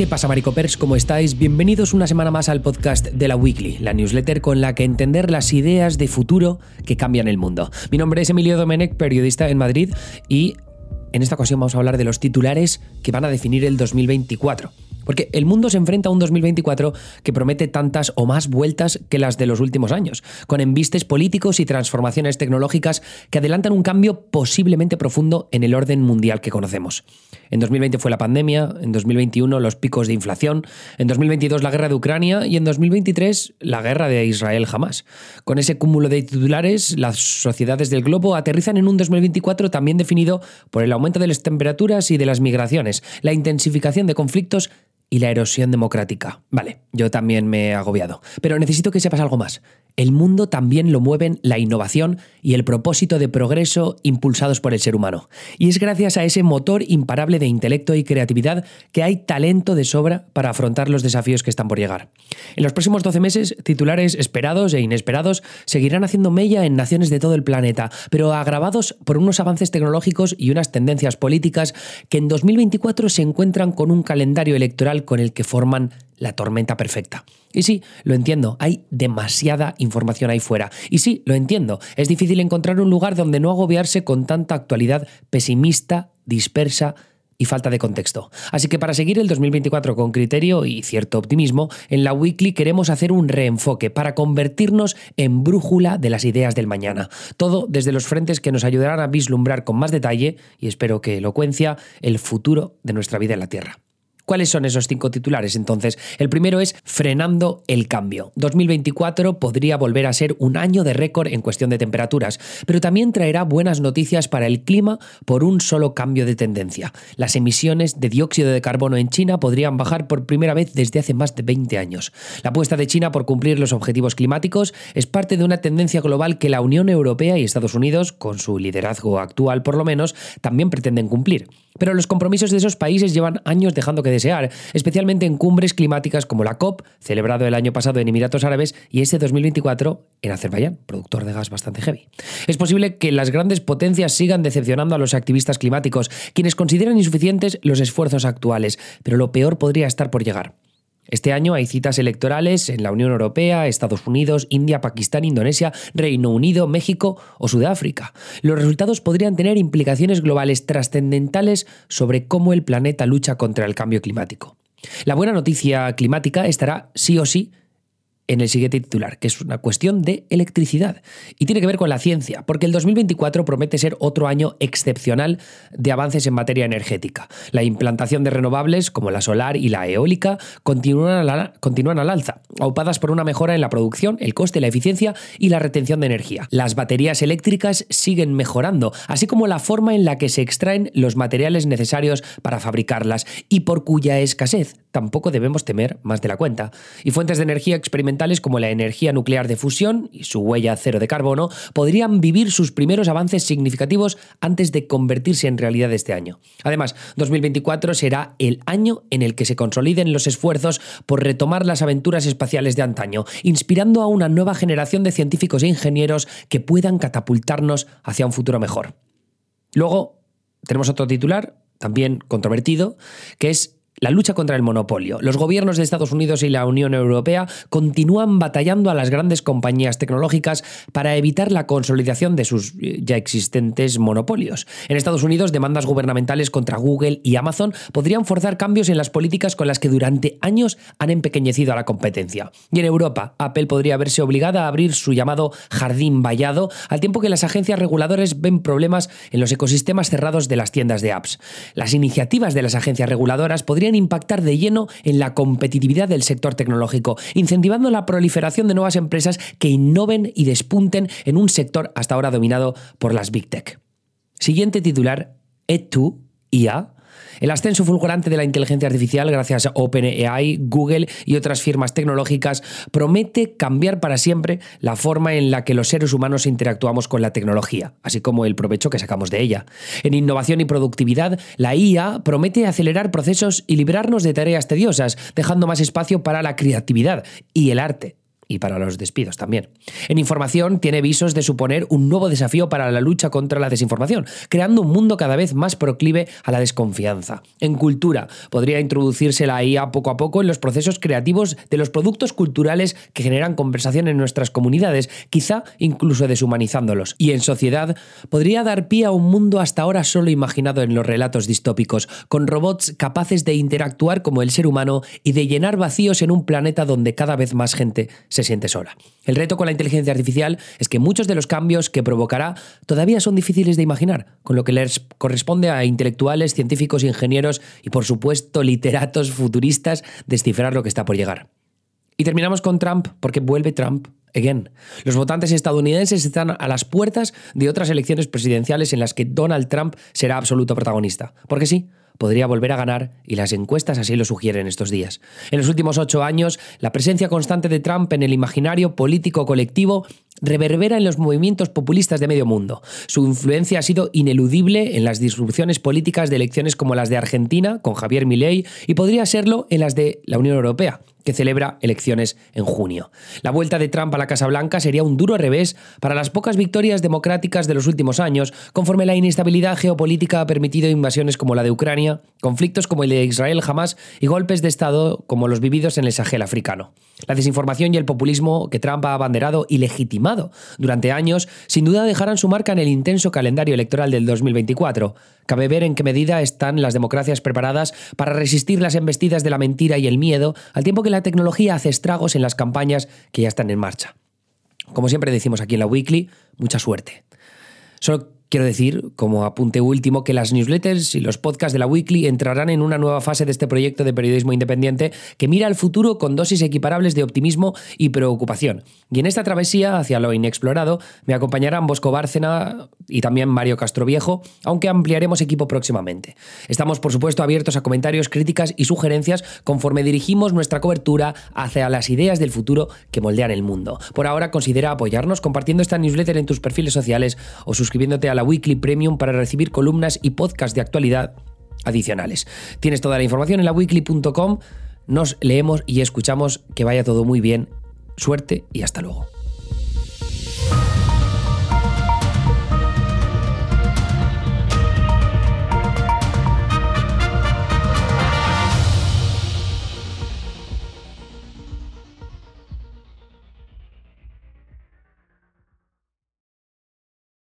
¿Qué pasa, Maricopers? ¿Cómo estáis? Bienvenidos una semana más al podcast de la Weekly, la newsletter con la que entender las ideas de futuro que cambian el mundo. Mi nombre es Emilio Domenech, periodista en Madrid, y en esta ocasión vamos a hablar de los titulares que van a definir el 2024. Porque el mundo se enfrenta a un 2024 que promete tantas o más vueltas que las de los últimos años, con embistes políticos y transformaciones tecnológicas que adelantan un cambio posiblemente profundo en el orden mundial que conocemos. En 2020 fue la pandemia, en 2021 los picos de inflación, en 2022 la guerra de Ucrania y en 2023 la guerra de Israel jamás. Con ese cúmulo de titulares, las sociedades del globo aterrizan en un 2024 también definido por el aumento de las temperaturas y de las migraciones, la intensificación de conflictos y la erosión democrática. Vale, yo también me he agobiado. Pero necesito que sepas algo más. El mundo también lo mueven la innovación y el propósito de progreso impulsados por el ser humano. Y es gracias a ese motor imparable de intelecto y creatividad que hay talento de sobra para afrontar los desafíos que están por llegar. En los próximos 12 meses, titulares esperados e inesperados seguirán haciendo mella en naciones de todo el planeta, pero agravados por unos avances tecnológicos y unas tendencias políticas que en 2024 se encuentran con un calendario electoral con el que forman la tormenta perfecta. Y sí, lo entiendo, hay demasiada información ahí fuera. Y sí, lo entiendo, es difícil encontrar un lugar donde no agobiarse con tanta actualidad pesimista, dispersa y falta de contexto. Así que para seguir el 2024 con criterio y cierto optimismo, en la Weekly queremos hacer un reenfoque para convertirnos en brújula de las ideas del mañana. Todo desde los frentes que nos ayudarán a vislumbrar con más detalle, y espero que elocuencia, el futuro de nuestra vida en la Tierra. ¿Cuáles son esos cinco titulares entonces? El primero es frenando el cambio. 2024 podría volver a ser un año de récord en cuestión de temperaturas, pero también traerá buenas noticias para el clima por un solo cambio de tendencia. Las emisiones de dióxido de carbono en China podrían bajar por primera vez desde hace más de 20 años. La apuesta de China por cumplir los objetivos climáticos es parte de una tendencia global que la Unión Europea y Estados Unidos, con su liderazgo actual por lo menos, también pretenden cumplir. Pero los compromisos de esos países llevan años dejando que desear, especialmente en cumbres climáticas como la COP, celebrado el año pasado en Emiratos Árabes, y ese 2024 en Azerbaiyán, productor de gas bastante heavy. Es posible que las grandes potencias sigan decepcionando a los activistas climáticos, quienes consideran insuficientes los esfuerzos actuales, pero lo peor podría estar por llegar. Este año hay citas electorales en la Unión Europea, Estados Unidos, India, Pakistán, Indonesia, Reino Unido, México o Sudáfrica. Los resultados podrían tener implicaciones globales trascendentales sobre cómo el planeta lucha contra el cambio climático. La buena noticia climática estará sí o sí en el siguiente titular, que es una cuestión de electricidad. Y tiene que ver con la ciencia, porque el 2024 promete ser otro año excepcional de avances en materia energética. La implantación de renovables, como la solar y la eólica, continúan, continúan al alza, aupadas por una mejora en la producción, el coste, la eficiencia y la retención de energía. Las baterías eléctricas siguen mejorando, así como la forma en la que se extraen los materiales necesarios para fabricarlas y por cuya escasez tampoco debemos temer más de la cuenta. Y fuentes de energía experimentales como la energía nuclear de fusión y su huella cero de carbono podrían vivir sus primeros avances significativos antes de convertirse en realidad este año. Además, 2024 será el año en el que se consoliden los esfuerzos por retomar las aventuras espaciales de antaño, inspirando a una nueva generación de científicos e ingenieros que puedan catapultarnos hacia un futuro mejor. Luego, tenemos otro titular, también controvertido, que es la lucha contra el monopolio. Los gobiernos de Estados Unidos y la Unión Europea continúan batallando a las grandes compañías tecnológicas para evitar la consolidación de sus eh, ya existentes monopolios. En Estados Unidos, demandas gubernamentales contra Google y Amazon podrían forzar cambios en las políticas con las que durante años han empequeñecido a la competencia. Y en Europa, Apple podría verse obligada a abrir su llamado jardín vallado, al tiempo que las agencias reguladoras ven problemas en los ecosistemas cerrados de las tiendas de apps. Las iniciativas de las agencias reguladoras podrían impactar de lleno en la competitividad del sector tecnológico, incentivando la proliferación de nuevas empresas que innoven y despunten en un sector hasta ahora dominado por las Big Tech. Siguiente titular, E2, IA, el ascenso fulgurante de la inteligencia artificial gracias a OpenAI, Google y otras firmas tecnológicas promete cambiar para siempre la forma en la que los seres humanos interactuamos con la tecnología, así como el provecho que sacamos de ella. En innovación y productividad, la IA promete acelerar procesos y librarnos de tareas tediosas, dejando más espacio para la creatividad y el arte. Y para los despidos también. En información tiene visos de suponer un nuevo desafío para la lucha contra la desinformación, creando un mundo cada vez más proclive a la desconfianza. En cultura podría introducirse la IA poco a poco en los procesos creativos de los productos culturales que generan conversación en nuestras comunidades, quizá incluso deshumanizándolos. Y en sociedad podría dar pie a un mundo hasta ahora solo imaginado en los relatos distópicos, con robots capaces de interactuar como el ser humano y de llenar vacíos en un planeta donde cada vez más gente se siente sola. El reto con la inteligencia artificial es que muchos de los cambios que provocará todavía son difíciles de imaginar, con lo que les corresponde a intelectuales, científicos, ingenieros y por supuesto literatos futuristas descifrar lo que está por llegar. Y terminamos con Trump porque vuelve Trump Again. Los votantes estadounidenses están a las puertas de otras elecciones presidenciales en las que Donald Trump será absoluto protagonista. Porque sí, podría volver a ganar y las encuestas así lo sugieren estos días. En los últimos ocho años, la presencia constante de Trump en el imaginario político colectivo reverbera en los movimientos populistas de medio mundo. Su influencia ha sido ineludible en las disrupciones políticas de elecciones como las de Argentina, con Javier Milei, y podría serlo en las de la Unión Europea que celebra elecciones en junio. La vuelta de Trump a la Casa Blanca sería un duro revés para las pocas victorias democráticas de los últimos años, conforme la inestabilidad geopolítica ha permitido invasiones como la de Ucrania, conflictos como el de Israel jamás y golpes de Estado como los vividos en el Sahel africano. La desinformación y el populismo que Trump ha abanderado y legitimado durante años sin duda dejarán su marca en el intenso calendario electoral del 2024. Cabe ver en qué medida están las democracias preparadas para resistir las embestidas de la mentira y el miedo, al tiempo que la tecnología hace estragos en las campañas que ya están en marcha. Como siempre decimos aquí en la Weekly, mucha suerte. Quiero decir, como apunte último, que las newsletters y los podcasts de la Weekly entrarán en una nueva fase de este proyecto de periodismo independiente que mira al futuro con dosis equiparables de optimismo y preocupación. Y en esta travesía hacia lo inexplorado me acompañarán Bosco Bárcena y también Mario Castroviejo, aunque ampliaremos equipo próximamente. Estamos, por supuesto, abiertos a comentarios, críticas y sugerencias conforme dirigimos nuestra cobertura hacia las ideas del futuro que moldean el mundo. Por ahora, considera apoyarnos compartiendo esta newsletter en tus perfiles sociales o suscribiéndote a la Weekly Premium para recibir columnas y podcasts de actualidad adicionales. Tienes toda la información en la weekly.com. Nos leemos y escuchamos. Que vaya todo muy bien. Suerte y hasta luego.